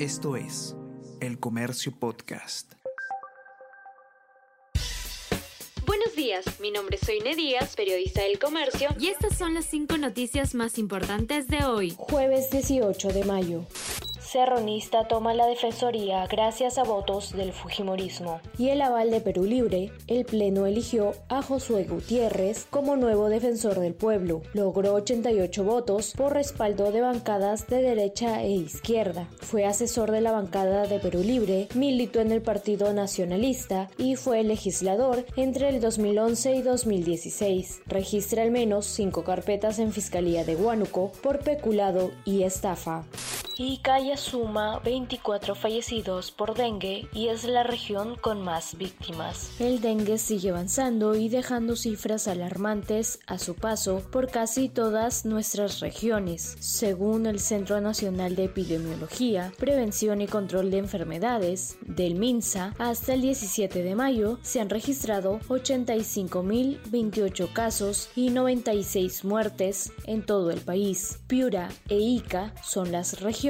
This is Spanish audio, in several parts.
Esto es El Comercio Podcast. Buenos días, mi nombre es Soine Díaz, periodista del Comercio, y estas son las cinco noticias más importantes de hoy, jueves 18 de mayo. Serronista toma la defensoría gracias a votos del Fujimorismo. Y el aval de Perú Libre, el Pleno eligió a Josué Gutiérrez como nuevo defensor del pueblo. Logró 88 votos por respaldo de bancadas de derecha e izquierda. Fue asesor de la bancada de Perú Libre, militó en el Partido Nacionalista y fue legislador entre el 2011 y 2016. Registra al menos cinco carpetas en Fiscalía de Huánuco por peculado y estafa. Calla suma 24 fallecidos por dengue y es la región con más víctimas. El dengue sigue avanzando y dejando cifras alarmantes a su paso por casi todas nuestras regiones. Según el Centro Nacional de Epidemiología, Prevención y Control de Enfermedades, del MINSA, hasta el 17 de mayo se han registrado 85.028 casos y 96 muertes en todo el país. Piura e Ica son las regiones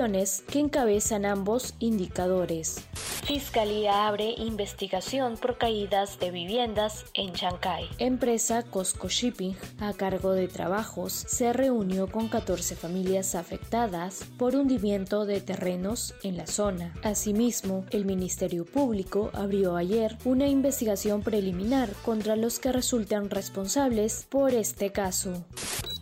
que encabezan ambos indicadores. Fiscalía abre investigación por caídas de viviendas en Shanghai. Empresa Costco Shipping, a cargo de trabajos, se reunió con 14 familias afectadas por hundimiento de terrenos en la zona. Asimismo, el Ministerio Público abrió ayer una investigación preliminar contra los que resultan responsables por este caso.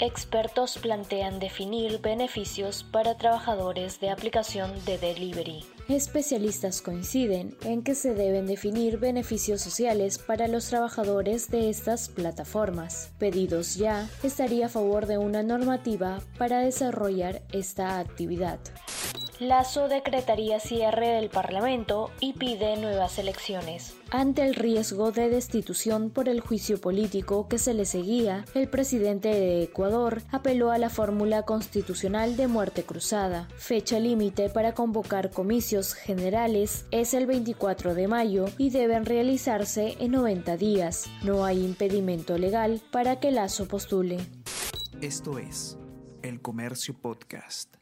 Expertos plantean definir beneficios para trabajadores de aplicación de delivery. Especialistas coinciden en que se deben definir beneficios sociales para los trabajadores de estas plataformas. Pedidos ya estaría a favor de una normativa para desarrollar esta actividad. Lazo decretaría cierre del Parlamento y pide nuevas elecciones. Ante el riesgo de destitución por el juicio político que se le seguía, el presidente de Ecuador apeló a la fórmula constitucional de muerte cruzada. Fecha límite para convocar comicios generales es el 24 de mayo y deben realizarse en 90 días. No hay impedimento legal para que Lazo postule. Esto es El Comercio Podcast.